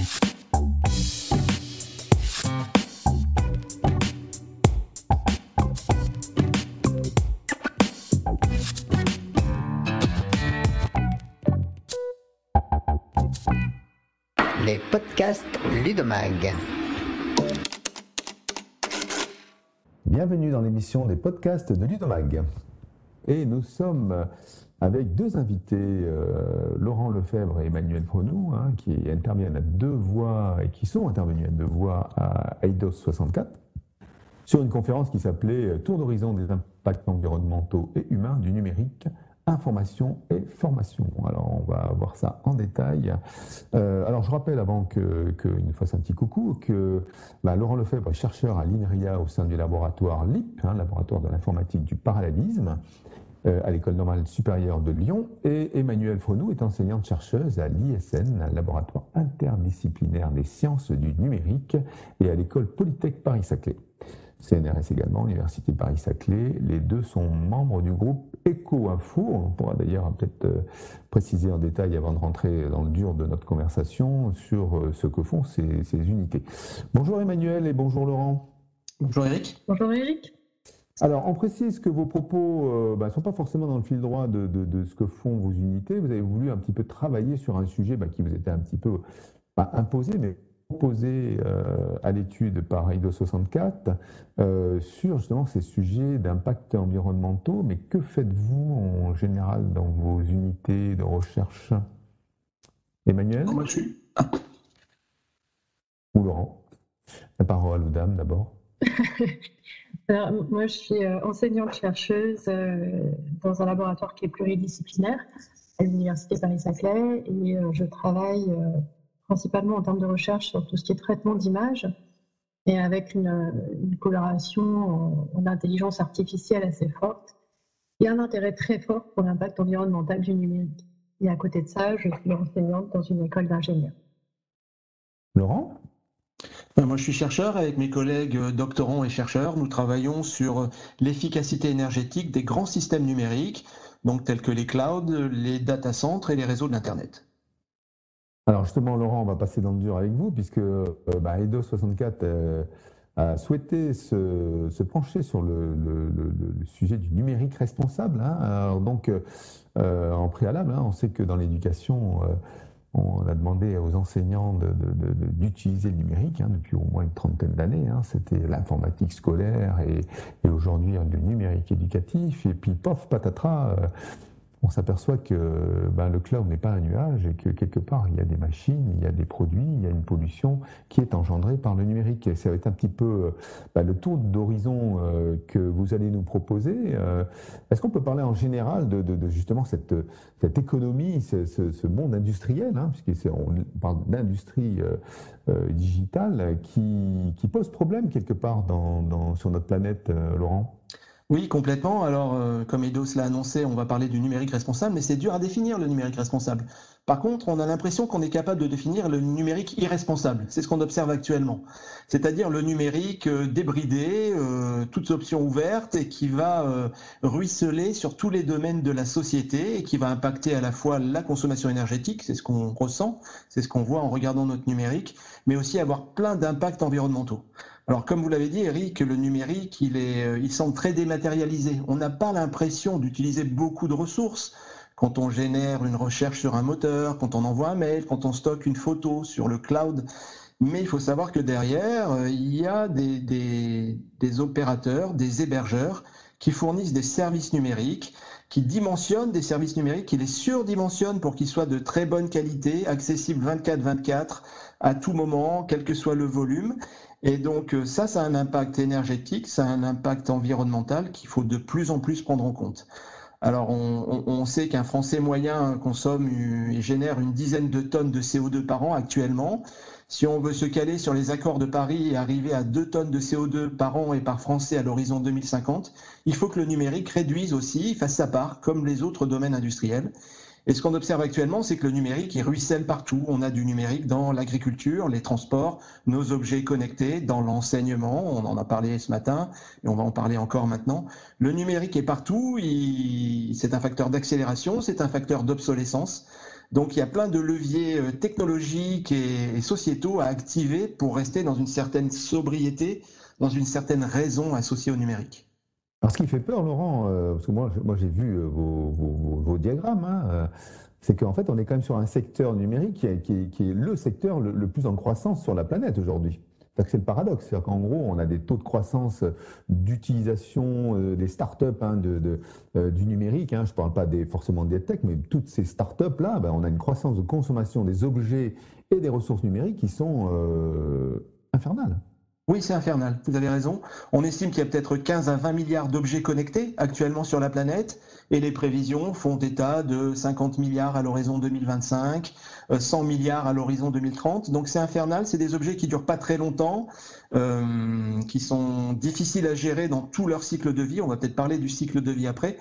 Les podcasts Ludomag. Bienvenue dans l'émission des podcasts de Ludomag. Et nous sommes avec deux invités, euh, Laurent Lefebvre et Emmanuel Fronou, hein, qui interviennent à deux voix et qui sont intervenus à deux voix à Eidos 64 sur une conférence qui s'appelait Tour d'horizon des impacts environnementaux et humains du numérique information et formation. Alors on va voir ça en détail. Euh, alors je rappelle avant que, que nous fasse un petit coucou que bah, Laurent Lefebvre est chercheur à l'INRIA au sein du laboratoire LIP, hein, laboratoire de l'informatique du parallélisme. Euh, à l'École normale supérieure de Lyon, et Emmanuelle Fronou est enseignante-chercheuse à l'ISN, un laboratoire interdisciplinaire des sciences du numérique, et à l'École Polytech Paris-Saclay. CNRS également, Université Paris-Saclay. Les deux sont membres du groupe EcoInfo. On pourra d'ailleurs peut-être euh, préciser en détail avant de rentrer dans le dur de notre conversation sur euh, ce que font ces, ces unités. Bonjour Emmanuel et bonjour Laurent. Bonjour Eric. Bonjour Eric. Alors, on précise que vos propos ne euh, bah, sont pas forcément dans le fil droit de, de, ce que font vos unités. Vous avez voulu un petit peu travailler sur un sujet bah, qui vous était un petit peu pas imposé, mais proposé euh, à l'étude par IDO 64 euh, sur justement ces sujets d'impact environnementaux. Mais que faites-vous en général dans vos unités de recherche? Emmanuel? Moi, je suis... Ou Laurent? La parole aux dames d'abord. Alors, moi, je suis euh, enseignante-chercheuse euh, dans un laboratoire qui est pluridisciplinaire à l'Université Paris-Saclay et euh, je travaille principalement en termes de recherche sur tout ce qui est traitement d'images et avec une, coloration en, intelligence artificielle assez forte et un intérêt très fort pour l'impact environnemental du numérique. Et à côté de ça, je suis enseignante dans une école d'ingénieurs. Laurent? Moi, je suis chercheur avec mes collègues euh, doctorants et chercheurs. Nous travaillons sur euh, l'efficacité énergétique des grands systèmes numériques, donc tels que les clouds, les data centers et les réseaux de l'Internet. Alors justement, Laurent, on va passer dans le dur avec vous, puisque bah, EDO 64 a souhaité se, pencher sur le, sujet du numérique responsable. Hein. Alors donc, en préalable, hein, on sait que dans l'éducation, on a demandé aux enseignants d'utiliser le numérique hein, depuis au moins une trentaine d'années. Hein. C'était l'informatique scolaire et, aujourd'hui le numérique éducatif. Et puis, pof, patatras, euh, on s'aperçoit que ben, le cloud n'est pas un nuage et que quelque part il y a des machines, il y a des produits, il y a une pollution qui est engendrée par le numérique. Ça va être un petit peu ben, le tour d'horizon euh, que vous allez nous proposer. Euh, est-ce qu'on peut parler en général de, justement cette, économie, ce, monde industriel, hein, puisqu'on parle d'industrie euh, digitale qui, pose problème quelque part sur notre planète, Laurent? Oui, complètement. Alors, euh, comme Eidos l'a annoncé, on va parler du numérique responsable, mais c'est dur à définir le numérique responsable. Par contre, on a l'impression qu'on est capable de définir le numérique irresponsable. C'est ce qu'on observe actuellement. C'est-à-dire le numérique euh, débridé, euh, toutes options ouvertes et qui va ruisseler sur tous les domaines de la société et qui va impacter à la fois la consommation énergétique, c'est ce qu'on ressent, c'est ce qu'on voit en regardant notre numérique, mais aussi avoir plein d'impacts environnementaux. Alors, comme vous l'avez dit, Eric, le numérique, euh, il semble très dématérialisé. On n'a pas l'impression d'utiliser beaucoup de ressources quand on génère une recherche sur un moteur, quand on envoie un mail, quand on stocke une photo sur le cloud. Mais il faut savoir que derrière, euh, il y a des opérateurs, des hébergeurs qui fournissent des services numériques, qui dimensionnent des services numériques, qui les surdimensionnent pour qu'ils soient de très bonne qualité, accessibles 24-24 à tout moment, quel que soit le volume. Et donc euh, ça, ça a un impact énergétique, ça a un impact environnemental qu'il faut de plus en plus prendre en compte. Alors on, sait qu'un Français moyen consomme et génère une dizaine de tonnes de CO2 par an actuellement. Si on veut se caler sur les accords de Paris et arriver à 2 tonnes de CO2 par an et par Français à l'horizon 2050, il faut que le numérique réduise aussi, fasse sa part, comme les autres domaines industriels. Et ce qu'on observe actuellement, c'est que le numérique, il ruisselle partout. On a du numérique dans l'agriculture, les transports, nos objets connectés, dans l'enseignement. On en a parlé ce matin et on va en parler encore maintenant. Le numérique est partout. C'est un facteur d'accélération, c'est un facteur d'obsolescence. Donc il y a plein de leviers euh, technologiques et, sociétaux à activer pour rester dans une certaine sobriété, dans une certaine raison associée au numérique. Alors ce qui fait peur, Laurent, euh, parce que moi, moi j'ai vu euh, vos, diagrammes, hein, c'est qu'en fait on est quand même sur un secteur numérique qui est, le secteur le plus en croissance sur la planète aujourd'hui. C'est le paradoxe. C'est-à-dire qu'en gros, on a des taux de croissance d'utilisation euh, des startups hein, de, euh, du numérique. Hein. je ne parle pas des, forcément des tech, mais toutes ces startups-là, ben, on a une croissance de consommation des objets et des ressources numériques qui sont euh, infernales. Oui, c'est infernal, vous avez raison. On estime qu'il y a peut-être 15 à 20 milliards d'objets connectés actuellement sur la planète et les prévisions font état de 50 milliards à l'horizon 2025, 100 milliards à l'horizon 2030. Donc c'est infernal, c'est des objets qui durent pas très longtemps, euh, qui sont difficiles à gérer dans tout leur cycle de vie. On va peut-être parler du cycle de vie après.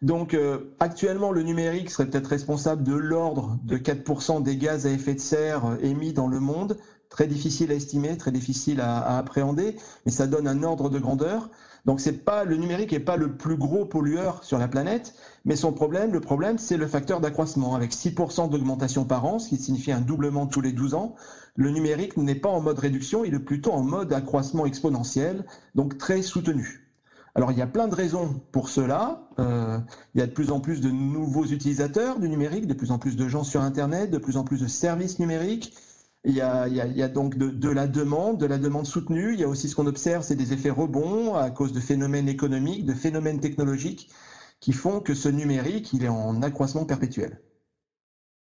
Donc euh, actuellement, le numérique serait peut-être responsable de l'ordre de 4% des gaz à effet de serre émis dans le monde très difficile à estimer, très difficile à, appréhender, mais ça donne un ordre de grandeur. Donc c'est pas le numérique n'est pas le plus gros pollueur sur la planète, mais son problème, le problème, c'est le facteur d'accroissement avec 6% d'augmentation par an, ce qui signifie un doublement tous les 12 ans. Le numérique n'est pas en mode réduction, il est plutôt en mode accroissement exponentiel, donc très soutenu. Alors il y a plein de raisons pour cela. Euh, il y a de plus en plus de nouveaux utilisateurs du numérique, de plus en plus de gens sur Internet, de plus en plus de services numériques. Il y, a, donc de, la demande, de la demande soutenue. Il y a aussi ce qu'on observe, c'est des effets rebonds à cause de phénomènes économiques, de phénomènes technologiques qui font que ce numérique, il est en accroissement perpétuel.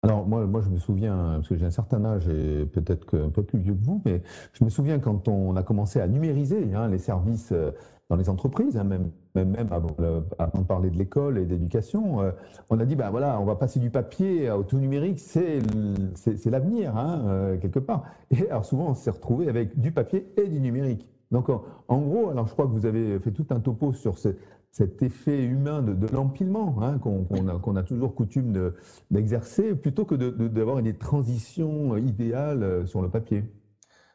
Alors moi, moi je me souviens, parce que j'ai un certain âge et peut-être un peu plus vieux que vous, mais je me souviens quand on a commencé à numériser hein, les services euh, dans les entreprises, hein, même, avant, de parler de l'école et d'éducation, euh, on a dit, ben voilà, on va passer du papier au tout numérique, c'est l'avenir, hein, euh, quelque part. Et alors souvent, on s'est retrouvé avec du papier et du numérique. Donc en, gros, alors je crois que vous avez fait tout un topo sur cet effet humain de, l'empilement hein, qu'on a, toujours coutume d'exercer, plutôt que d'avoir une transition idéale euh, sur le papier.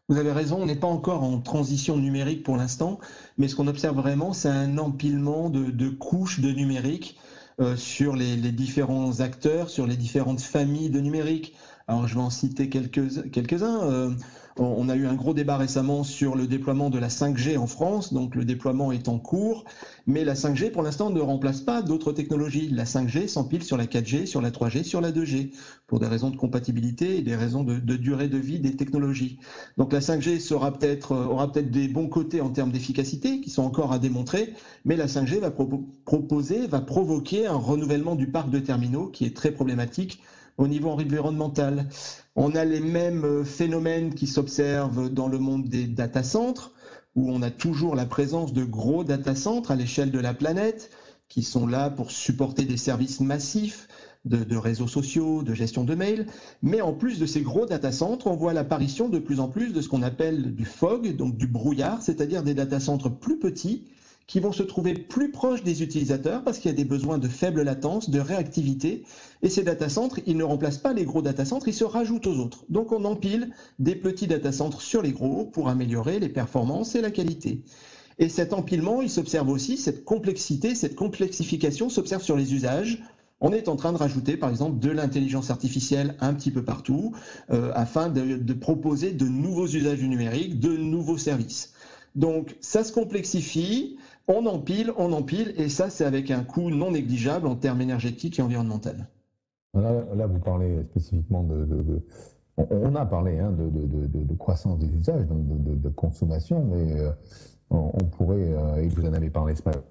Vous avez raison, on n'est pas encore en transition numérique pour l'instant, mais ce qu'on observe vraiment, c'est un empilement de, couches de numérique euh, sur les, différents acteurs, sur les différentes familles de numérique. Alors je vais en citer quelques-uns. Quelques euh, on a eu un gros débat récemment sur le déploiement de la 5G en France, donc le déploiement est en cours, mais la 5G pour l'instant ne remplace pas d'autres technologies. La 5G s'empile sur la 4G, sur la 3G, sur la 2G, pour des raisons de compatibilité et des raisons de, durée de vie des technologies. Donc la 5G sera peut-être, euh, aura peut-être des bons côtés en termes d'efficacité, qui sont encore à démontrer, mais la 5G va proposer, va provoquer un renouvellement du parc de terminaux qui est très problématique au niveau environnemental. On a les mêmes euh, phénomènes qui s'observent dans le monde des data centres, où on a toujours la présence de gros data centres à l'échelle de la planète, qui sont là pour supporter des services massifs de, réseaux sociaux, de gestion de mails. Mais en plus de ces gros data centres, on voit l'apparition de plus en plus de ce qu'on appelle du fog, donc du brouillard, c'est-à-dire des data centres plus petits qui vont se trouver plus proches des utilisateurs parce qu'il y a des besoins de faible latence, de réactivité. Et ces data centres, ils ne remplacent pas les gros data centres, ils se rajoutent aux autres. Donc on empile des petits data centres sur les gros pour améliorer les performances et la qualité. Et cet empilement, il s'observe aussi, cette complexité, cette complexification s'observe sur les usages. On est en train de rajouter, par exemple, de l'intelligence artificielle un petit peu partout, euh, afin de, de proposer de nouveaux usages du numérique, de nouveaux services. Donc ça se complexifie, on empile, on empile, et ça, c'est avec un coût non négligeable en termes énergétiques et environnementaux. Là, vous parlez spécifiquement de. on a parlé hein, de, croissance des usages, de, consommation, mais euh, on pourrait, euh, et vous en avez parlé ce matin,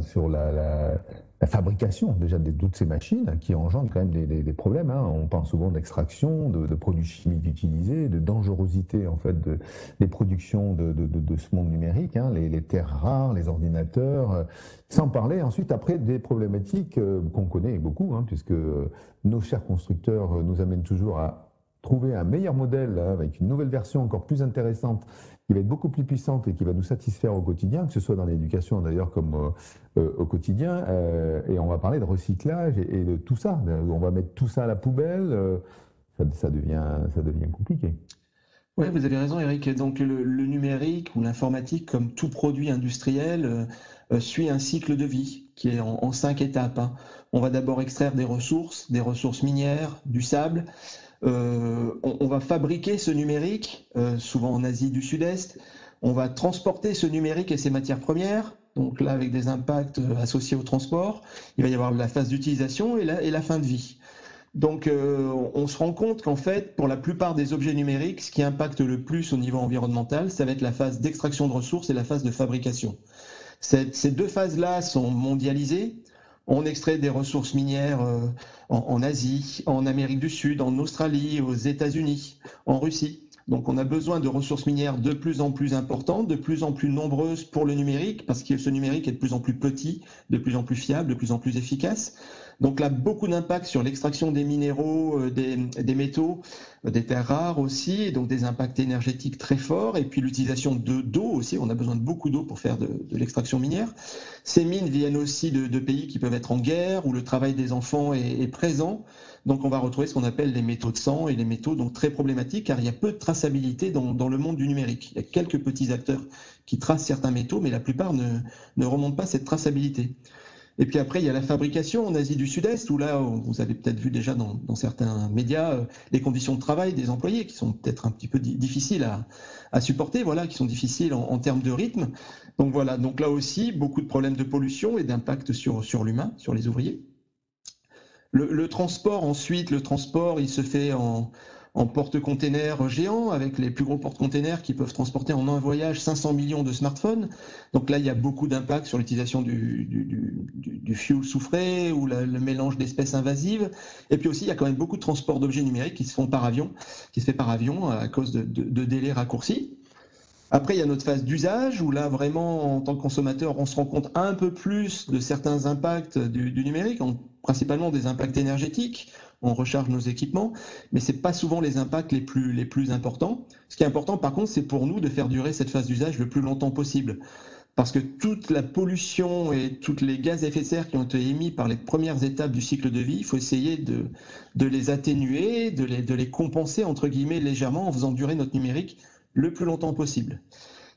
sur la, fabrication déjà de toutes ces machines qui engendrent quand même des, problèmes. Hein. On parle souvent d'extraction, de, produits chimiques utilisés, de dangerosité en fait de, des productions de, ce monde numérique, hein. les, terres rares, les ordinateurs, euh, sans parler ensuite après des problématiques euh, qu'on connaît beaucoup, hein, puisque euh, nos chers constructeurs nous amènent toujours à trouver un meilleur modèle avec une nouvelle version encore plus intéressante qui va être beaucoup plus puissante et qui va nous satisfaire au quotidien, que ce soit dans l'éducation d'ailleurs comme euh, euh, au quotidien. Euh, et on va parler de recyclage et, de tout ça. On va mettre tout ça à la poubelle. Ça, devient, ça devient compliqué. Oui, vous avez raison, Eric. Donc le, numérique ou l'informatique, comme tout produit industriel, suit un cycle de vie qui est en, cinq étapes. Hein. On va d'abord extraire des ressources, des ressources minières, du sable. On, on, va fabriquer ce numérique, souvent en Asie du Sud-Est. On va transporter ce numérique et ses matières premières donc là avec des impacts euh, associés au transport. Il va y avoir la phase d'utilisation et la, fin de vie. Donc euh, on se rend compte qu'en fait, pour la plupart des objets numériques, ce qui impacte le plus au niveau environnemental, ça va être la phase d'extraction de ressources et la phase de fabrication. Ces, deux phases-là sont mondialisées. On extrait des ressources minières euh, en Asie, en Amérique du Sud, en Australie, aux États-Unis, en Russie. Donc on a besoin de ressources minières de plus en plus importantes, de plus en plus nombreuses pour le numérique, parce que ce numérique est de plus en plus petit, de plus en plus fiable, de plus en plus efficace. Donc là, beaucoup d'impact sur l'extraction des minéraux, euh, des, métaux, euh, des terres rares aussi, donc des impacts énergétiques très forts, et puis l'utilisation de d'eau aussi, on a besoin de beaucoup d'eau pour faire de, l'extraction minière. Ces mines viennent aussi de, pays qui peuvent être en guerre, où le travail des enfants est, présent. Donc on va retrouver ce qu'on appelle les métaux de sang et les métaux donc très problématiques car il y a peu de traçabilité dans, le monde du numérique. Il y a quelques petits acteurs qui tracent certains métaux, mais la plupart ne, remontent pas cette traçabilité. Et puis après, il y a la fabrication en Asie du Sud-Est, où là, vous avez peut-être vu déjà dans, certains médias euh, les conditions de travail des employés qui sont peut-être un petit peu difficiles à, supporter, voilà, qui sont difficiles en, termes de rythme. Donc voilà, donc là aussi, beaucoup de problèmes de pollution et d'impact sur, sur l'humain, sur les ouvriers. Le, transport, ensuite, le transport, il se fait en, porte-containers géants, avec les plus gros porte-containers qui peuvent transporter en un voyage 500 millions de smartphones. Donc là, il y a beaucoup d'impact sur l'utilisation du, fuel soufré ou le mélange d'espèces invasives. Et puis aussi, il y a quand même beaucoup de transport d'objets numériques qui se font par avion, qui se fait par avion à cause de délais raccourcis. Après, il y a notre phase d'usage où là, vraiment, en tant que consommateur, on se rend compte un peu plus de certains impacts du, numérique, principalement des impacts énergétiques. On recharge nos équipements, mais ce n'est pas souvent les impacts les plus, importants. Ce qui est important, par contre, c'est pour nous de faire durer cette phase d'usage le plus longtemps possible. Parce que toute la pollution et tous les gaz à effet de serre qui ont été émis par les premières étapes du cycle de vie, il faut essayer de, les atténuer, de les, compenser, entre guillemets, légèrement en faisant durer notre numérique le plus longtemps possible.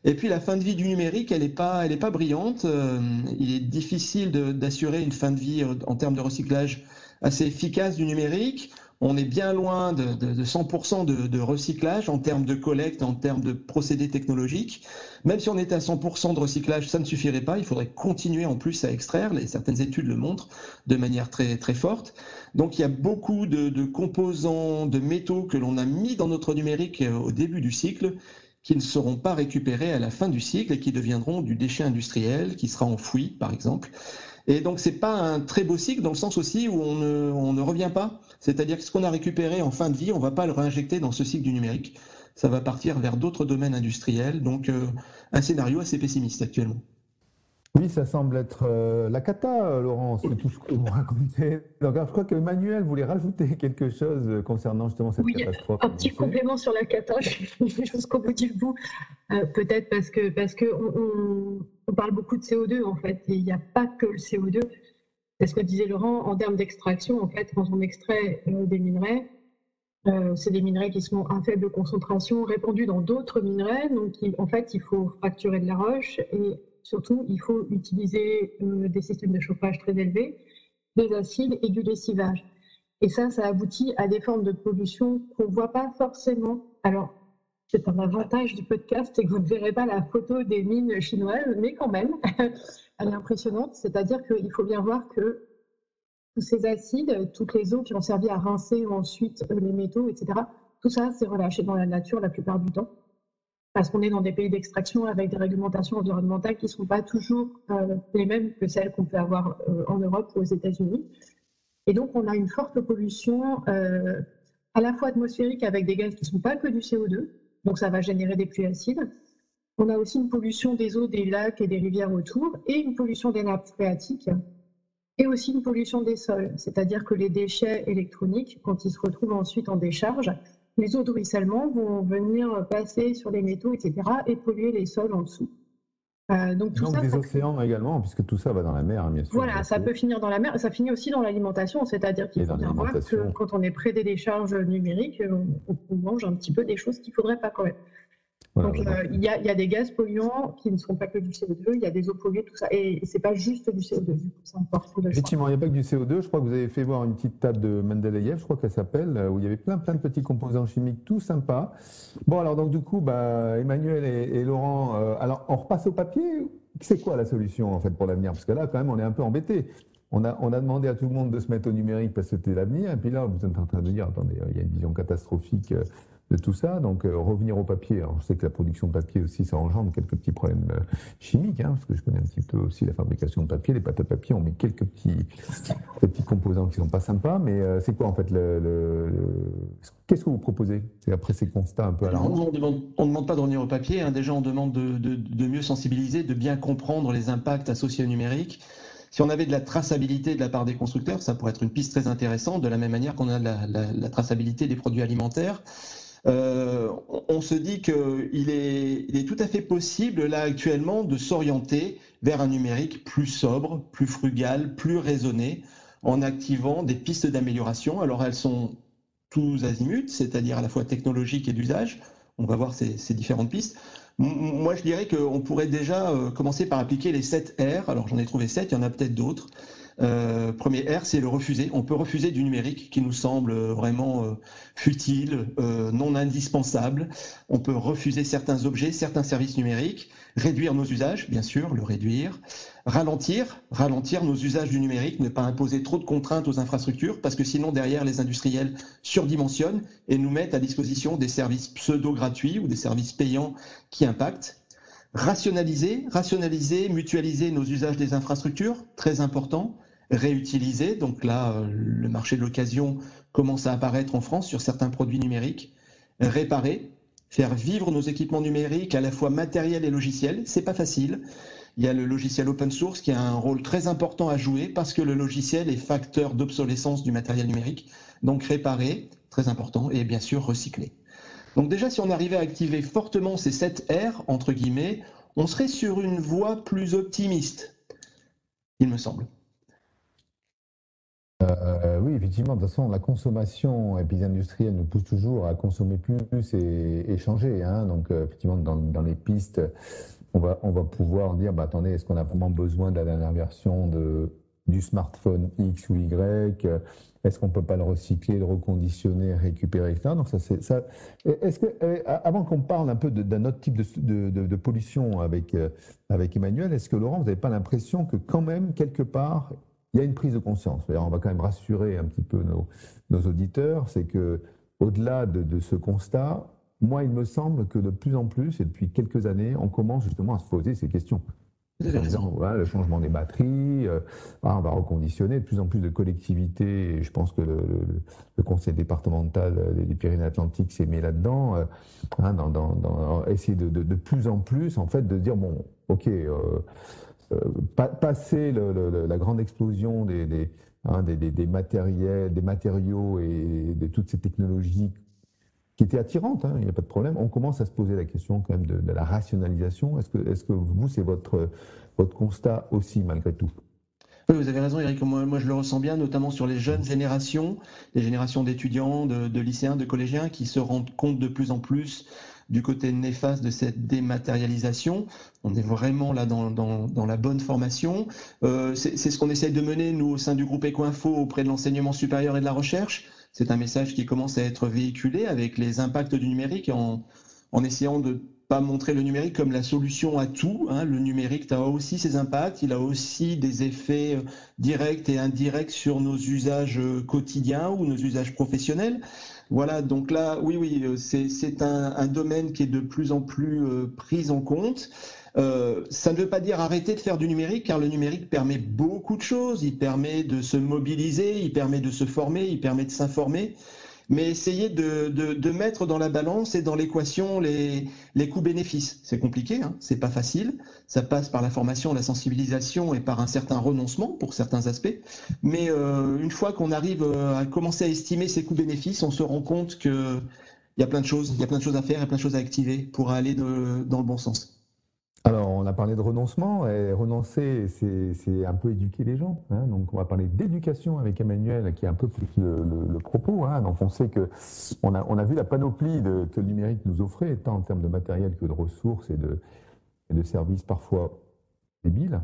Et puis la fin de vie du numérique, elle n'est pas, pas brillante. Euh, il est difficile d'assurer une fin de vie euh, en termes de recyclage assez efficace du numérique. On est bien loin de, 100% de, recyclage en termes de collecte, en termes de procédés technologiques. Même si on était à 100% de recyclage, ça ne suffirait pas. Il faudrait continuer en plus à extraire. Les, certaines études le montrent de manière très, très forte. Donc il y a beaucoup de, composants, de métaux que l'on a mis dans notre numérique euh, au début du cycle qui ne seront pas récupérés à la fin du cycle et qui deviendront du déchet industriel qui sera enfoui, par exemple. Et donc, c'est pas un très beau cycle dans le sens aussi où on ne, ne revient pas. C'est-à-dire que ce qu'on a récupéré en fin de vie, on va pas le réinjecter dans ce cycle du numérique. Ça va partir vers d'autres domaines industriels. Donc, euh, un scénario assez pessimiste actuellement. Oui, ça semble être euh, la cata, euh, Laurent, c'est tout ce que vous racontez. Donc, je crois que Emmanuel voulait rajouter quelque chose concernant justement cette catastrophe. Un petit complément sur la cata, jusqu'au bout du bout. Euh, peut-être parce que parce que on, parle beaucoup de CO2 en fait, et il n'y a pas que le CO2. C'est ce que disait Laurent en termes d'extraction. En fait, quand on extrait des minerais, c'est des minerais qui sont à faible concentration, répandus dans d'autres minerais. Donc, en fait, il faut fracturer de la roche et Surtout, il faut utiliser euh, des systèmes de chauffage très élevés, des acides et du lessivage. Et ça, ça aboutit à des formes de pollution qu'on ne voit pas forcément. Alors, c'est un avantage du podcast, c'est que vous ne verrez pas la photo des mines chinoises, mais quand même, elle est impressionnante. C'est-à-dire qu'il faut bien voir que tous ces acides, toutes les eaux qui ont servi à rincer ensuite les métaux, etc., tout ça, c'est relâché dans la nature la plupart du temps parce qu'on est dans des pays d'extraction avec des réglementations environnementales qui ne sont pas toujours euh, les mêmes que celles qu'on peut avoir euh, en Europe ou aux États-Unis. Et donc, on a une forte pollution euh, à la fois atmosphérique avec des gaz qui ne sont pas que du CO2, donc ça va générer des pluies acides. On a aussi une pollution des eaux des lacs et des rivières autour et une pollution des nappes phréatiques et aussi une pollution des sols, c'est-à-dire que les déchets électroniques, quand ils se retrouvent ensuite en décharge, les eaux de ruissellement vont venir passer sur les métaux, etc., et polluer les sols en dessous. Euh, donc, tout ça, des océans également, puisque tout ça va dans la mer, bien sûr. Voilà, ça peut finir dans la mer, ça finit aussi dans l'alimentation, c'est-à-dire qu'il faut bien voir que quand on est près des décharges numériques, on, mange un petit peu des choses qu'il ne faudrait pas quand même. Donc, euh, il y, a, des gaz polluants qui ne sont pas que du CO2, il y a des eaux polluées, tout ça. Et, ce n'est pas juste du CO2. Effectivement, il n'y a pas que du CO2. Je crois que vous avez fait voir une petite table de Mendeleïev, je crois qu'elle s'appelle, où il y avait plein, plein de petits composants chimiques, tout sympa. Bon, alors, donc, du coup, bah, Emmanuel et, Laurent, euh, alors, on repasse au papier. C'est quoi la solution, en fait, pour l'avenir? Parce que là, quand même, on est un peu embêté. On a, on a, demandé à tout le monde de se mettre au numérique parce que c'était l'avenir. Et puis là, vous êtes en train de dire, attendez, il y a une vision catastrophique euh, de tout ça. Donc euh, revenir au papier. Alors, je sais que la production de papier aussi, ça engendre quelques petits problèmes euh, chimiques, hein, parce que je connais un petit peu aussi la fabrication de papier. Les pâtes à papier, on met quelques petits, petits composants qui sont pas sympas. Mais euh, c'est quoi en fait le, Qu'est-ce que vous proposez? Après ces constats un peu à la On ne demande, demande, pas de revenir au papier. Hein. Déjà, on demande de, de, mieux sensibiliser, de bien comprendre les impacts associés au numérique. Si on avait de la traçabilité de la part des constructeurs, ça pourrait être une piste très intéressante, de la même manière qu'on a la, la traçabilité des produits alimentaires. Euh, on se dit qu'il est, tout à fait possible, là actuellement, de s'orienter vers un numérique plus sobre, plus frugal, plus raisonné, en activant des pistes d'amélioration. Alors elles sont tous azimuts, c'est-à-dire à la fois technologiques et d'usage. On va voir ces, ces différentes pistes. Moi, je dirais qu'on pourrait déjà euh, commencer par appliquer les 7 R. Alors, j'en ai trouvé 7, il y en a peut-être d'autres. Euh, premier R, c'est le refuser. On peut refuser du numérique qui nous semble vraiment euh, futile, euh, non indispensable. On peut refuser certains objets, certains services numériques, réduire nos usages, bien sûr, le réduire, ralentir, ralentir nos usages du numérique, ne pas imposer trop de contraintes aux infrastructures, parce que sinon derrière les industriels surdimensionnent et nous mettent à disposition des services pseudo-gratuits ou des services payants qui impactent. Rationaliser, rationaliser, mutualiser nos usages des infrastructures, très important réutiliser. Donc là, euh, le marché de l'occasion commence à apparaître en France sur certains produits numériques. Réparer, faire vivre nos équipements numériques à la fois matériels et logiciels, c'est pas facile. Il y a le logiciel open source qui a un rôle très important à jouer parce que le logiciel est facteur d'obsolescence du matériel numérique. Donc réparer, très important, et bien sûr recycler. Donc déjà, si on arrivait à activer fortement ces 7 R, entre guillemets, on serait sur une voie plus optimiste, il me semble. Euh, oui, effectivement. De toute façon, la consommation et puis industrielle nous pousse toujours à consommer plus et, changer. Hein. Donc, euh, effectivement, dans, les pistes, on va, pouvoir dire, bah, attendez, est-ce qu'on a vraiment besoin de la dernière version du smartphone X ou Y Est-ce qu'on peut pas le recycler, le reconditionner, récupérer, etc. Donc, ça, c'est ça. Est-ce que, eh, avant qu'on parle un peu d'un autre type de, de, pollution avec, euh, avec Emmanuel, est-ce que Laurent, vous n'avez pas l'impression que quand même, quelque part, il y a une prise de conscience? On va quand même rassurer un petit peu nos, auditeurs, c'est que au-delà de, ce constat, moi, il me semble que de plus en plus, et depuis quelques années, on commence justement à se poser ces questions. Le changement des batteries, euh, ah, on va reconditionner de plus en plus de collectivités, et je pense que le, conseil départemental des Pyrénées-Atlantiques s'est mis là-dedans, euh, hein, dans, essayer de, de, plus en plus, en fait, de dire, bon, ok, euh, euh, passer la grande explosion hein, des, des, matériels, des matériaux et de toutes ces technologies qui étaient attirantes, hein, il n'y a pas de problème, on commence à se poser la question quand même de, la rationalisation. Est-ce que, est que vous, c'est votre, votre constat aussi malgré tout? Oui, vous avez raison, Eric. Moi, je le ressens bien, notamment sur les jeunes générations, les générations d'étudiants, de, de, lycéens, de collégiens, qui se rendent compte de plus en plus du côté néfaste de cette dématérialisation. On est vraiment là dans, dans, la bonne formation. Euh, c'est ce qu'on essaye de mener, nous, au sein du groupe Ecoinfo, auprès de l'enseignement supérieur et de la recherche. C'est un message qui commence à être véhiculé avec les impacts du numérique en, essayant de pas montrer le numérique comme la solution à tout. Hein. Le numérique a aussi ses impacts, il a aussi des effets euh, directs et indirects sur nos usages euh, quotidiens ou nos usages professionnels. Voilà, donc là, oui, oui, euh, c'est un, domaine qui est de plus en plus pris en compte. Euh, ça ne veut pas dire arrêter de faire du numérique, car le numérique permet beaucoup de choses. Il permet de se mobiliser, il permet de se former, il permet de s'informer mais essayer de, mettre dans la balance et dans l'équation les, coûts-bénéfices. C'est compliqué, hein c'est pas facile. Ça passe par la formation, la sensibilisation et par un certain renoncement pour certains aspects. Mais euh, une fois qu'on arrive euh, à commencer à estimer ces coûts-bénéfices, on se rend compte que il y a plein de choses, il y a plein de choses à faire, et plein de choses à activer pour aller dans le bon sens. On a parlé de renoncement, et renoncer, c'est un peu éduquer les gens. Hein. donc on va parler d'éducation avec Emmanuel, qui est un peu plus le, propos. Hein. donc on sait que on a, vu la panoplie que le numérique nous offrait, tant en termes de matériel que de ressources et de, et de services parfois débiles.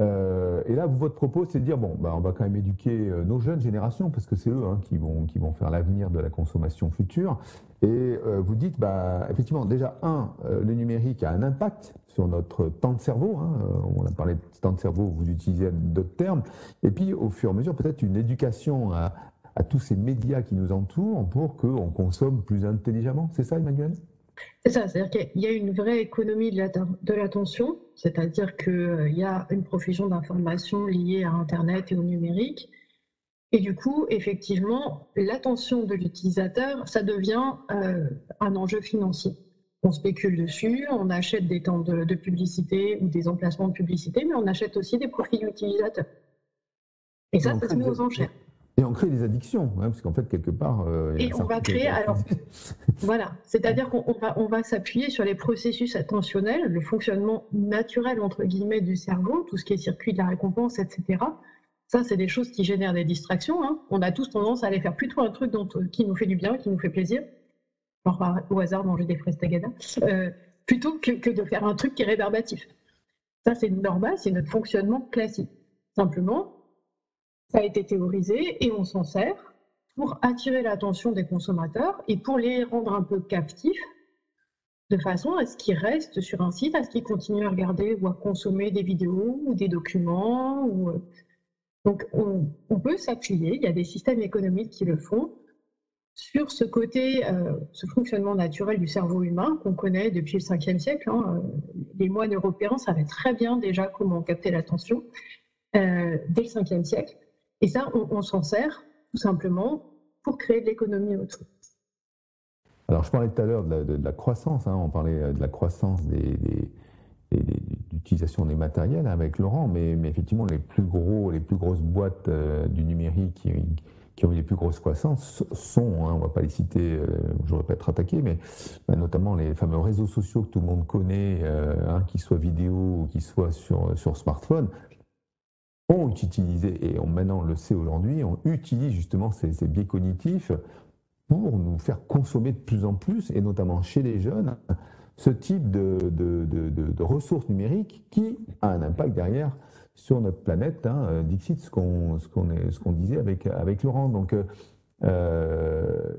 Euh, et là, votre propos, c'est de dire bon, bah, on va quand même éduquer euh, nos jeunes générations parce que c'est eux hein, qui vont qui vont faire l'avenir de la consommation future. Et euh, vous dites, bah, effectivement, déjà un, le numérique a un impact sur notre temps de cerveau. Hein, on a parlé de temps de cerveau, vous utilisez d'autres termes. Et puis, au fur et à mesure, peut-être une éducation à, à tous ces médias qui nous entourent pour qu'on consomme plus intelligemment. C'est ça, Emmanuel? C'est ça, c'est-à-dire qu'il y a une vraie économie de l'attention, c'est-à-dire qu'il euh, y a une profusion d'informations liées à Internet et au numérique. Et du coup, effectivement, l'attention de l'utilisateur, ça devient euh, un enjeu financier. On spécule dessus, on achète des temps de, de, publicité ou des emplacements de publicité, mais on achète aussi des profils utilisateurs. Et ça, ça se met aux enchères. Et on crée des addictions, hein, parce qu'en fait, quelque part. Euh, et on va créer. Alors, voilà. C'est-à-dire qu'on va, on va s'appuyer sur les processus attentionnels, le fonctionnement naturel, entre guillemets, du cerveau, tout ce qui est circuit de la récompense, etc. Ça, c'est des choses qui génèrent des distractions. Hein. On a tous tendance à aller faire plutôt un truc dont, qui nous fait du bien, qui nous fait plaisir. Genre, au hasard, manger des fraises tagada. Euh, plutôt que, que de faire un truc qui est rébarbatif. Ça, c'est normal, c'est notre fonctionnement classique. Simplement, ça a été théorisé et on s'en sert pour attirer l'attention des consommateurs et pour les rendre un peu captifs de façon à ce qu'ils restent sur un site, à ce qu'ils continuent à regarder ou à consommer des vidéos ou des documents. Euh. Donc on, peut s'appuyer, il y a des systèmes économiques qui le font, sur ce côté, euh, ce fonctionnement naturel du cerveau humain qu'on connaît depuis le 5e siècle. Hein. Les moines européens savaient très bien déjà comment capter l'attention euh, dès le 5e siècle. Et ça, on, s'en sert tout simplement pour créer de l'économie autour. Alors, je parlais tout à l'heure de, la croissance, hein. on parlait euh, de la croissance des, d'utilisation des matériels avec Laurent, mais, effectivement, les plus gros, les plus grosses boîtes euh, du numérique qui, ont eu les plus grosses croissances sont, hein, on ne va pas les citer, euh, je ne vais pas être attaqué, mais bah, notamment les fameux réseaux sociaux que tout le monde connaît, hein, qu'ils soient vidéo ou qu'ils soient sur smartphone, ont utilisé, et on, maintenant on le sait aujourd'hui, on utilise justement ces, biais cognitifs pour nous faire consommer de plus en plus, et notamment chez les jeunes, ce type de, ressources numériques qui a un impact derrière sur notre planète. Hein, Dixit, ce qu'on disait avec, avec Laurent. Donc, euh,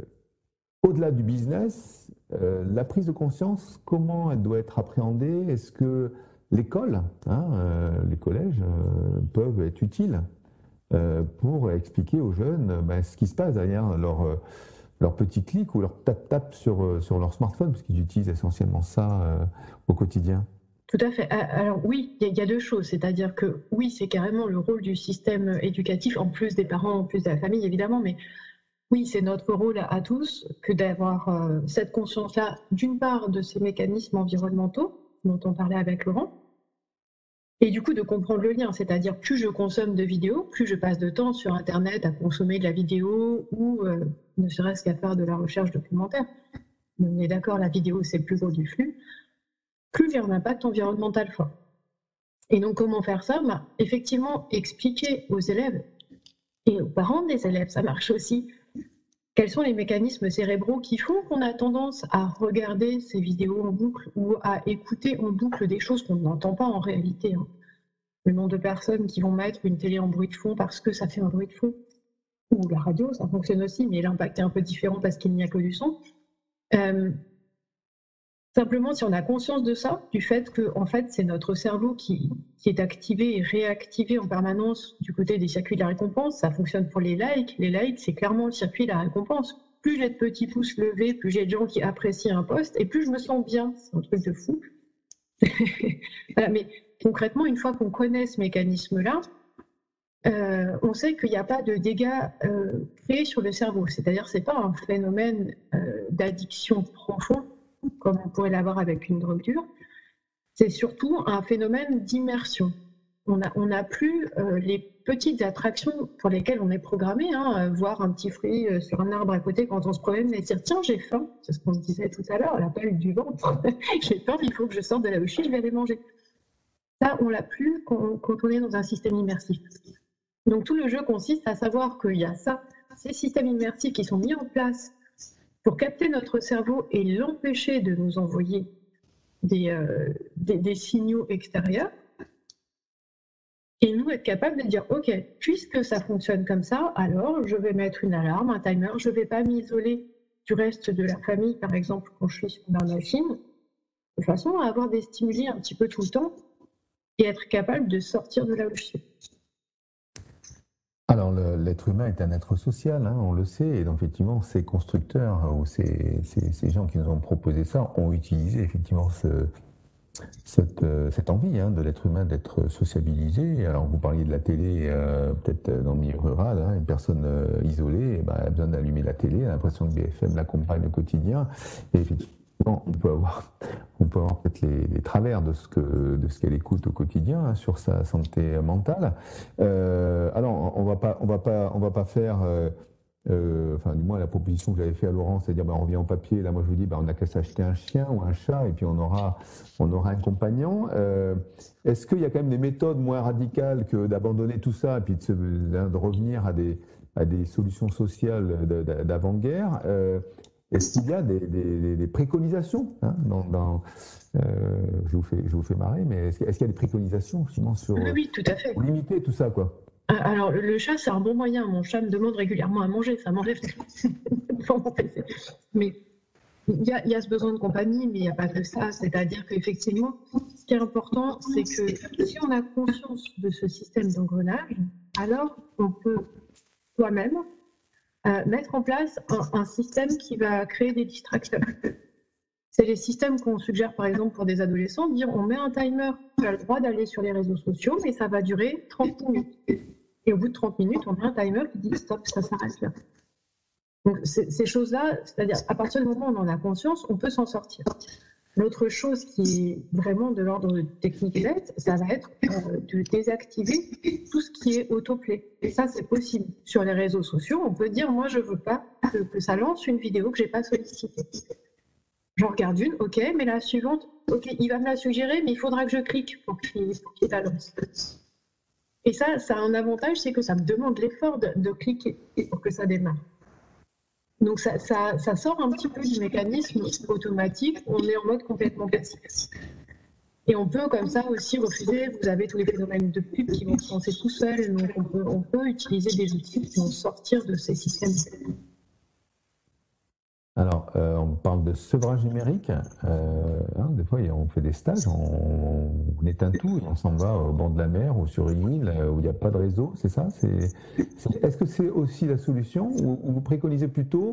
au-delà du business, euh, la prise de conscience, comment elle doit être appréhendée? Est-ce que l'école, hein, euh, les collèges euh, peuvent être utiles euh, pour expliquer aux jeunes ben, ce qui se passe derrière leur, leur petit clic ou leur tap-tap sur, sur leur smartphone, parce qu'ils utilisent essentiellement ça au quotidien. Tout à fait. Alors oui, il y, a deux choses. C'est-à-dire que oui, c'est carrément le rôle du système éducatif, en plus des parents, en plus de la famille, évidemment, mais oui, c'est notre rôle à tous que d'avoir cette conscience-là, d'une part, de ces mécanismes environnementaux dont on parlait avec Laurent, et du coup, de comprendre le lien, c'est-à-dire plus je consomme de vidéos, plus je passe de temps sur Internet à consommer de la vidéo ou euh, ne serait-ce qu'à faire de la recherche documentaire. On est d'accord, la vidéo, c'est le plus gros du flux. Plus a un impact environnemental fort. Et donc, comment faire ça? Bah, Effectivement, expliquer aux élèves et aux parents des élèves, ça marche aussi, quels sont les mécanismes cérébraux qui font qu'on a tendance à regarder ces vidéos en boucle ou à écouter en boucle des choses qu'on n'entend pas en réalité hein? Le nombre de personnes qui vont mettre une télé en bruit de fond parce que ça fait un bruit de fond, ou la radio, ça fonctionne aussi, mais l'impact est un peu différent parce qu'il n'y a que du son. Euh, Simplement, si on a conscience de ça, du fait que en fait, c'est notre cerveau qui, est activé et réactivé en permanence du côté des circuits de la récompense, ça fonctionne pour les likes. Les likes, c'est clairement le circuit de la récompense. Plus j'ai de petits pouces levés, plus j'ai de gens qui apprécient un poste, et plus je me sens bien. C'est un truc de fou. mais concrètement, une fois qu'on connaît ce mécanisme-là, euh, on sait qu'il n'y a pas de dégâts euh, créés sur le cerveau. C'est-à-dire, c'est pas un phénomène euh, d'addiction profond comme on pourrait l'avoir avec une drogue dure, c'est surtout un phénomène d'immersion. On n'a plus euh, les petites attractions pour lesquelles on est programmé, hein, euh, voir un petit fruit euh, sur un arbre à côté quand on se promène et dire tiens j'ai faim, c'est ce qu'on disait tout à l'heure, l'appel du ventre, j'ai faim, il faut que je sorte de la je je vais aller manger. Ça, on l'a plus quand, quand on est dans un système immersif. Donc tout le jeu consiste à savoir qu'il y a ça, ces systèmes immersifs qui sont mis en place pour capter notre cerveau et l'empêcher de nous envoyer des, euh, des, signaux extérieurs. Et nous être capable de dire, OK, puisque ça fonctionne comme ça, alors je vais mettre une alarme, un timer, je ne vais pas m'isoler du reste de la famille, par exemple, quand je suis sur ma machine, de façon à avoir des stimuli un petit peu tout le temps et être capable de sortir de là où je suis. Alors, l'être humain est un être social, hein, on le sait, et donc effectivement, ces constructeurs ou ces, gens qui nous ont proposé ça ont utilisé effectivement cette, cette, envie hein, de l'être humain d'être sociabilisé. Alors, vous parliez de la télé, euh, peut-être dans le milieu rural, hein, une personne euh, isolée eh ben, a besoin d'allumer la télé, a l'impression que BFM l'accompagne au quotidien, et effectivement, on peut avoir, peut avoir peut-être les, travers de ce que de qu'elle écoute au quotidien hein, sur sa santé mentale. Euh, alors, on va va pas, va pas faire. Euh, euh, enfin, du moins, la proposition que j'avais fait à Laurent, c'est à dire, bah, on revient en papier. Là, moi, je vous dis, bah, on n'a qu'à s'acheter un chien ou un chat, et puis on aura, on aura un compagnon. Est-ce qu'il y a quand même des méthodes moins radicales que d'abandonner tout ça et puis de, de revenir à des, à des solutions sociales d'avant-guerre? Est-ce qu'il y a des, préconisations hein, dans, euh, je, vous fais, je vous fais marrer, mais est-ce, qu'il y a des préconisations justement sur oui, tout à fait. pour limiter tout ça quoi? Ah, alors, le chat, c'est un bon moyen. Mon chat me demande régulièrement à manger. Ça m'enlève Mais il y, a, il y, a, ce besoin de compagnie, mais il n'y a pas que ça. C'est-à-dire qu'effectivement, ce qui est important, c'est que si on a conscience de ce système d'engrenage, alors on peut soi-même mettre en place un, système qui va créer des distracteurs. C'est les systèmes qu'on suggère par exemple pour des adolescents, dire on met un timer, tu as le droit d'aller sur les réseaux sociaux, mais ça va durer 30 minutes. Et au bout de 30 minutes, on met un timer qui dit stop, ça s'arrête là. Donc ces choses-là, c'est-à-dire à partir du moment où on en a conscience, on peut s'en sortir. L'autre chose qui est vraiment de l'ordre de technique ça va être euh, de désactiver tout ce qui est autoplay. Et ça, c'est possible. Sur les réseaux sociaux, on peut dire, moi, je veux pas que, ça lance une vidéo que j'ai pas sollicitée. J'en regarde une, ok, mais la suivante, ok, il va me la suggérer, mais il faudra que je clique pour qu'il la lance. Et ça, ça a un avantage, c'est que ça me demande l'effort de cliquer pour que ça démarre. Donc ça, sort un petit peu du mécanisme automatique, on est en mode complètement passif. Et on peut comme ça aussi refuser, vous avez tous les phénomènes de pub qui vont se lancer tout seuls, donc on peut, on peut utiliser des outils qui vont sortir de ces systèmes. Alors, euh, on parle de sevrage numérique. Euh, hein, des fois, on fait des stages, on, éteint tout et on s'en va au bord de la mer ou sur une île euh, où il n'y a pas de réseau, c'est ça? Est-ce que c'est aussi la solution ou, vous préconisez plutôt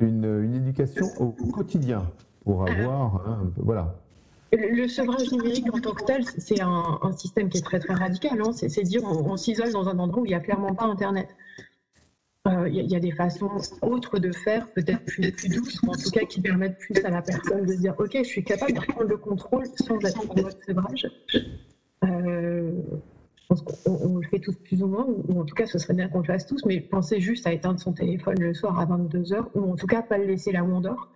une, éducation au quotidien pour avoir. voilà. Le sevrage numérique en tant que tel, c'est un, système qui est très très radical. Hein. C'est dire on, on s'isole dans un endroit où il n'y a clairement pas Internet. Il y, a des façons autres de faire, peut-être plus, plus douces, ou en tout cas qui permettent plus à la personne de se dire Ok, je suis capable de prendre le contrôle sans être en mode sévrage. Euh, je pense qu'on le fait tous plus ou moins, ou en tout cas ce serait bien qu'on le fasse tous, mais pensez juste à éteindre son téléphone le soir à 22h, ou en tout cas pas le laisser là où on dort.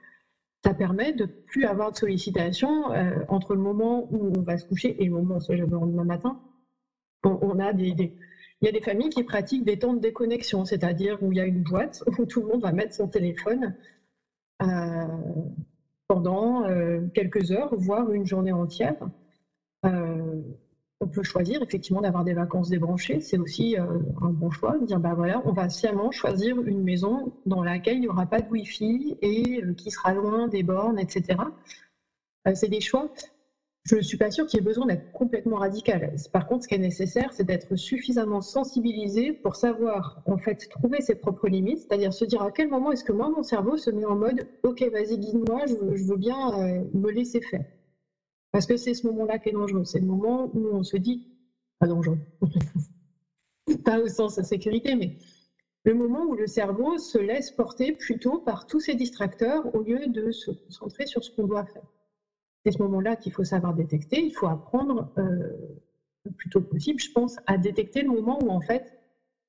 Ça permet de plus avoir de sollicitations euh, entre le moment où on va se coucher et le moment où on se lève le lendemain matin. On, a des il y a des familles qui pratiquent des temps de déconnexion, c'est-à-dire où il y a une boîte où tout le monde va mettre son téléphone euh, pendant euh, quelques heures, voire une journée entière. Euh, on peut choisir effectivement d'avoir des vacances débranchées, c'est aussi un bon choix, de dire bah voilà, on va sciemment choisir une maison dans laquelle il n'y aura pas de Wi-Fi et qui sera loin des bornes, etc. c'est des choix je ne suis pas sûre qu'il y ait besoin d'être complètement radical. Par contre, ce qui est nécessaire, c'est d'être suffisamment sensibilisé pour savoir, en fait, trouver ses propres limites, c'est-à-dire se dire à quel moment est-ce que moi, mon cerveau se met en mode OK, vas-y, guide-moi, je, veux bien euh, me laisser faire. Parce que c'est ce moment-là qui est dangereux. C'est le moment où on se dit pas dangereux. pas au sens de sécurité, mais le moment où le cerveau se laisse porter plutôt par tous ces distracteurs au lieu de se concentrer sur ce qu'on doit faire. C'est ce moment-là qu'il faut savoir détecter. Il faut apprendre euh, le plus tôt possible, je pense, à détecter le moment où en fait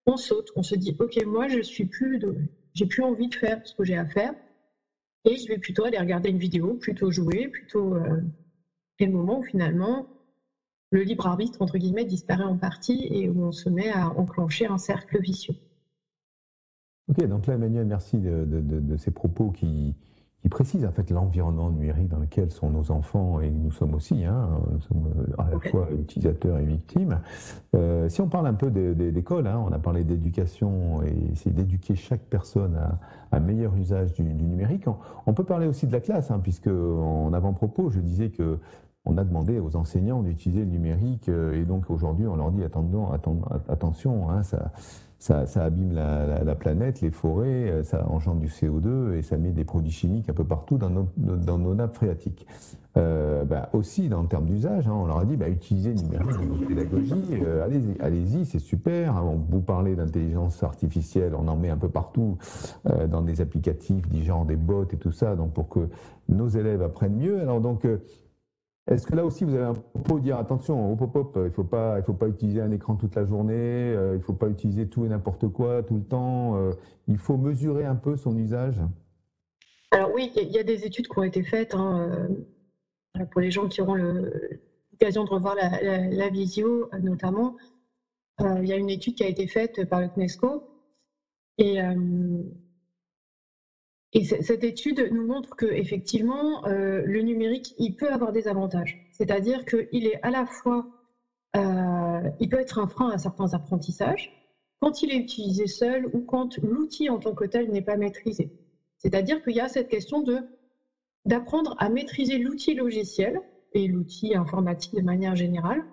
on saute, on se dit ok moi je suis plus, j'ai plus envie de faire ce que j'ai à faire et je vais plutôt aller regarder une vidéo, plutôt jouer, plutôt euh, et le moment où finalement le libre arbitre, entre guillemets, disparaît en partie et où on se met à enclencher un cercle vicieux. Ok, donc là, Emmanuel, merci de, ces propos qui, qui précisent en fait l'environnement numérique dans lequel sont nos enfants et nous sommes aussi, hein, nous sommes à la fois utilisateurs et victimes. Euh, si on parle un peu d'école, hein, on a parlé d'éducation et c'est d'éduquer chaque personne à un meilleur usage du, numérique. On, peut parler aussi de la classe, hein, puisque en avant-propos, je disais que on a demandé aux enseignants d'utiliser le numérique euh, et donc aujourd'hui on leur dit attendons, attention, hein, ça, ça, abîme la, planète, les forêts, euh, ça engendre du CO2 et ça met des produits chimiques un peu partout dans nos, dans nos nappes phréatiques. Euh, bah, aussi, dans le terme d'usage, hein, on leur a dit bah, utilisez le numérique dans pédagogie, euh, allez-y, allez c'est super. Hein, vous parlez d'intelligence artificielle, on en met un peu partout dans des applicatifs, genre des bots et tout ça, donc pour que nos élèves apprennent mieux. Alors donc est-ce que là aussi vous avez un propos dire attention, au pop-up, il ne faut, pas, faut pas utiliser un écran toute la journée, euh, il ne faut pas utiliser tout et n'importe quoi tout le temps, euh, il faut mesurer un peu son usage? Alors oui, il y, a des études qui ont été faites hein, euh, pour les gens qui auront l'occasion de revoir la, visio notamment. Il y a une étude qui a été faite par le CNESCO et et cette étude nous montre que effectivement, euh, le numérique, il peut avoir des avantages. C'est-à-dire qu'il est à la fois, euh, il peut être un frein à certains apprentissages quand il est utilisé seul ou quand l'outil en tant que tel n'est pas maîtrisé. C'est-à-dire qu'il y a cette question de d'apprendre à maîtriser l'outil logiciel et l'outil informatique de manière générale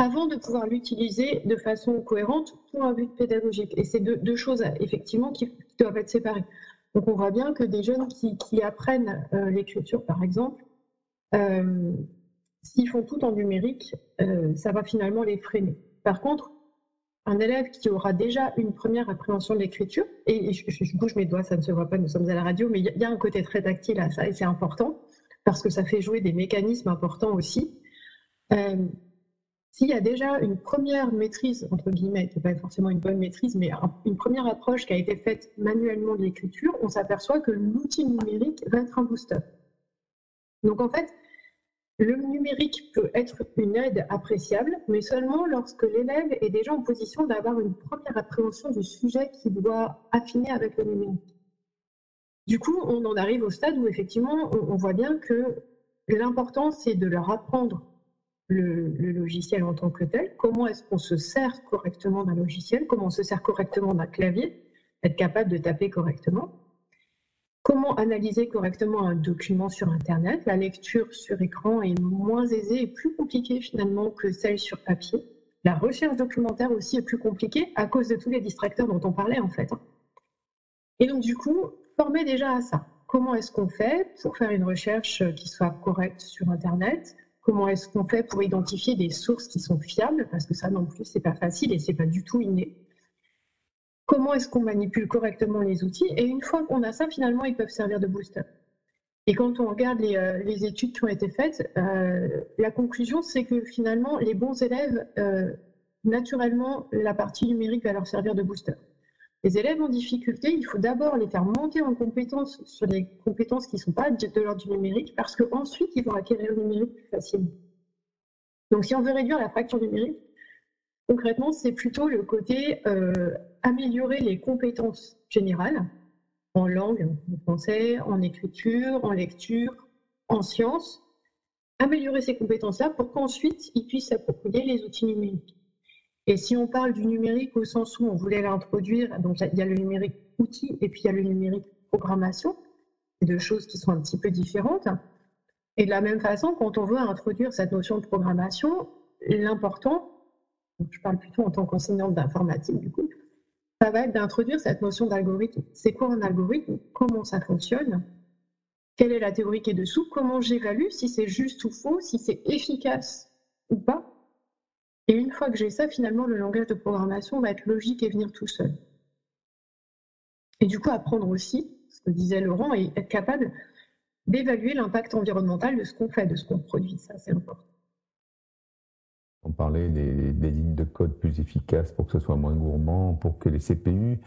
avant de pouvoir l'utiliser de façon cohérente pour un but pédagogique. Et c'est deux, choses effectivement qui doivent être séparées. Donc on voit bien que des jeunes qui, apprennent euh, l'écriture, par exemple, euh, s'ils font tout en numérique, euh, ça va finalement les freiner. Par contre, un élève qui aura déjà une première appréhension de l'écriture, et je, bouge mes doigts, ça ne se voit pas, nous sommes à la radio, mais il y, a un côté très tactile à ça, et c'est important, parce que ça fait jouer des mécanismes importants aussi. S'il y a déjà une première maîtrise, entre guillemets, pas forcément une bonne maîtrise, mais une première approche qui a été faite manuellement de l'écriture, on s'aperçoit que l'outil numérique va être un booster. Donc en fait, le numérique peut être une aide appréciable, mais seulement lorsque l'élève est déjà en position d'avoir une première appréhension du sujet qu'il doit affiner avec le numérique. Du coup, on en arrive au stade où effectivement, on voit bien que l'important, c'est de leur apprendre le, logiciel en tant que tel, comment est-ce qu'on se sert correctement d'un logiciel, comment on se sert correctement d'un clavier, être capable de taper correctement, comment analyser correctement un document sur Internet? La lecture sur écran est moins aisée et plus compliquée finalement que celle sur papier. La recherche documentaire aussi est plus compliquée à cause de tous les distracteurs dont on parlait en fait. Et donc du coup, former déjà à ça. Comment est-ce qu'on fait pour faire une recherche qui soit correcte sur Internet? Comment est-ce qu'on fait pour identifier des sources qui sont fiables Parce que ça non plus, c'est pas facile et c'est pas du tout inné. Comment est-ce qu'on manipule correctement les outils? Et une fois qu'on a ça, finalement, ils peuvent servir de booster. Et quand on regarde les, euh, études qui ont été faites, euh, la conclusion, c'est que finalement, les bons élèves, euh, naturellement, la partie numérique va leur servir de booster. Les élèves en difficulté, il faut d'abord les faire monter en compétences sur les compétences qui ne sont pas de l'ordre du numérique, parce qu'ensuite, ils vont acquérir le numérique plus facilement. Donc, si on veut réduire la fracture numérique, concrètement, c'est plutôt le côté euh, améliorer les compétences générales en langue, en français, en écriture, en lecture, en sciences, améliorer ces compétences-là pour qu'ensuite, ils puissent s'approprier les outils numériques. Et si on parle du numérique au sens où on voulait l'introduire, donc il y a le numérique outil et puis il y a le numérique programmation, deux choses qui sont un petit peu différentes. Et de la même façon, quand on veut introduire cette notion de programmation, l'important, je parle plutôt en tant qu'enseignante d'informatique du coup, ça va être d'introduire cette notion d'algorithme. C'est quoi un algorithme? Comment ça fonctionne? Quelle est la théorie qui est dessous? Comment j'évalue si c'est juste ou faux, si c'est efficace ou pas? Et une fois que j'ai ça, finalement, le langage de programmation va être logique et venir tout seul. Et du coup, apprendre aussi, ce que disait Laurent, et être capable d'évaluer l'impact environnemental de ce qu'on fait, de ce qu'on produit. Ça, c'est important. On parlait des, lignes de code plus efficaces pour que ce soit moins gourmand, pour que les CPU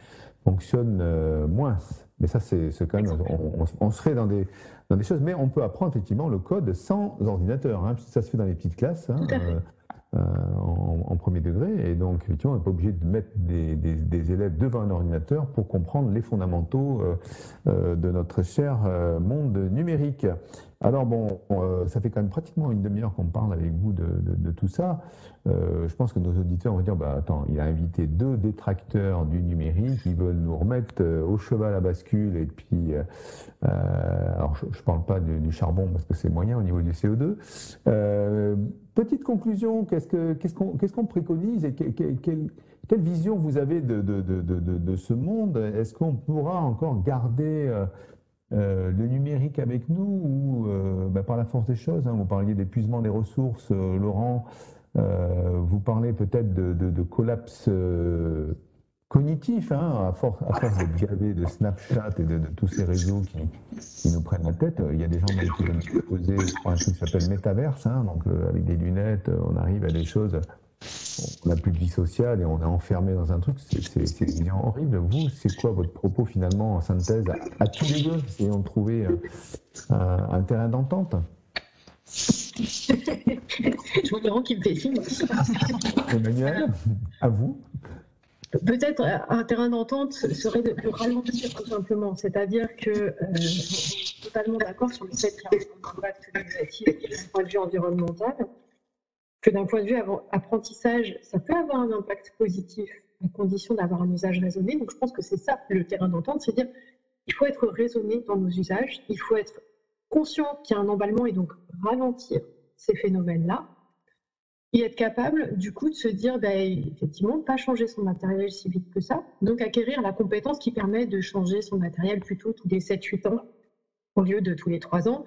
fonctionnent euh, moins. Mais ça, c'est quand même, on, serait dans des, dans des choses, mais on peut apprendre effectivement le code sans ordinateur. Hein, ça se fait dans les petites classes. Hein, euh, en, premier degré. Et donc, effectivement, on n'est pas obligé de mettre des, élèves devant un ordinateur pour comprendre les fondamentaux euh, euh, de notre cher monde numérique. Alors bon, ça fait quand même pratiquement une demi-heure qu'on parle avec vous de, de, tout ça. je pense que nos auditeurs vont dire, bah attends, il a invité deux détracteurs du numérique, ils veulent nous remettre au cheval à bascule et puis, alors je, ne parle pas du, charbon parce que c'est moyen au niveau du CO2. Petite conclusion, qu'est-ce qu'on préconise et quelle, vision vous avez de, ce monde? Est-ce qu'on pourra encore garder euh, euh, le numérique avec nous ou euh, bah, par la force des choses hein, Vous parliez d'épuisement des ressources, Laurent. vous parlez peut-être de, collapse cognitif, hein, à force, à force de gaver de Snapchat et de, tous ces réseaux qui, nous prennent la tête. Il y a des gens qui veulent nous proposer un truc qui s'appelle métaverse, hein, donc euh, avec des lunettes, on arrive à des choses. On n'a plus de vie sociale et on est enfermé dans un truc. C'est horrible. Vous, c'est quoi votre propos finalement en synthèse à, tous les deux Essayons de trouver euh, un, un terrain d'entente? Je vois Laurent qui me fait signe. Emmanuel, à vous. Peut-être un terrain d'entente serait de, ralentir tout simplement, c'est-à-dire que euh, est totalement d'accord sur le fait qu'il y a un impact négatif d'un point de vue environnemental, que d'un point de vue apprentissage, ça peut avoir un impact positif à condition d'avoir un usage raisonné. Donc je pense que c'est ça le terrain d'entente, c'est dire il faut être raisonné dans nos usages, il faut être conscient qu'il y a un emballement et donc ralentir ces phénomènes-là et être capable, du coup, de se dire, bah, effectivement, pas changer son matériel si vite que ça. Donc, acquérir la compétence qui permet de changer son matériel plutôt tous les 7-8 ans au lieu de tous les 3 ans.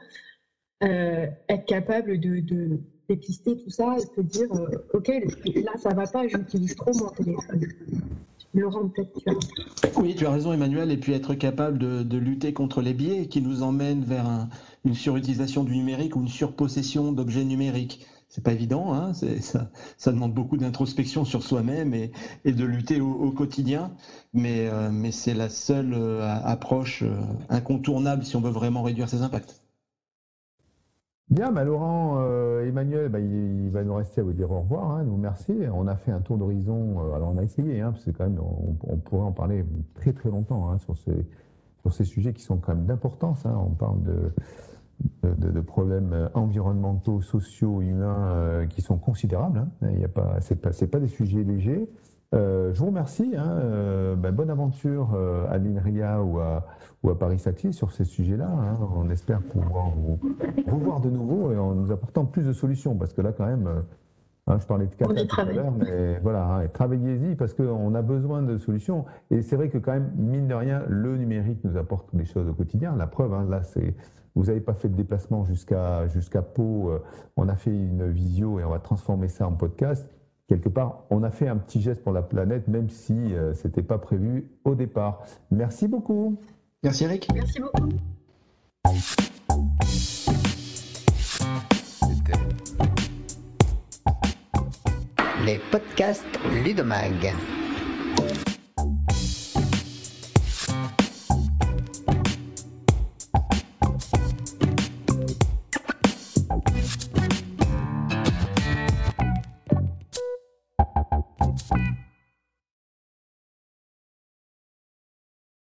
Euh, être capable de, dépister tout ça et se dire, euh, OK, là, ça va pas, j'utilise trop mon téléphone. Laurent, peut-être tu as... Oui, tu as raison, Emmanuel, et puis être capable de, lutter contre les biais qui nous emmènent vers une surutilisation du numérique ou une surpossession d'objets numériques c'est pas évident, hein, ça, demande beaucoup d'introspection sur soi-même et, de lutter au, quotidien, mais, euh, mais c'est la seule euh, approche euh, incontournable si on veut vraiment réduire ses impacts. Bien, bah Laurent, Emmanuel, bah, il, va nous rester à vous dire au revoir, hein, nous merci. On a fait un tour d'horizon, alors on a essayé, hein, parce que quand même, on, pourrait en parler très très longtemps hein, sur, ces, sur ces sujets qui sont quand même d'importance. Hein. on parle de de, problèmes environnementaux, sociaux, humains euh, qui sont considérables. Hein. Il y a pas, c'est pas, pas des sujets légers. Euh, je vous remercie. Hein. Euh, ben, bonne aventure à l'INRIA ou à, ou à Paris-Saclay sur ces sujets-là. Hein. On espère pouvoir vous, vous, voir de nouveau et en nous apportant plus de solutions parce que là, quand même, je parlais de cas tout à l'heure, mais voilà, travaillez-y parce qu'on a besoin de solutions. Et c'est vrai que quand même, mine de rien, le numérique nous apporte des choses au quotidien. La preuve, là, c'est vous n'avez pas fait de déplacement jusqu'à jusqu'à Pau. Euh, on a fait une visio et on va transformer ça en podcast. Quelque part, on a fait un petit geste pour la planète, même si euh, ce n'était pas prévu au départ. Merci beaucoup. Merci Eric. Merci beaucoup. Les podcasts Ludomag.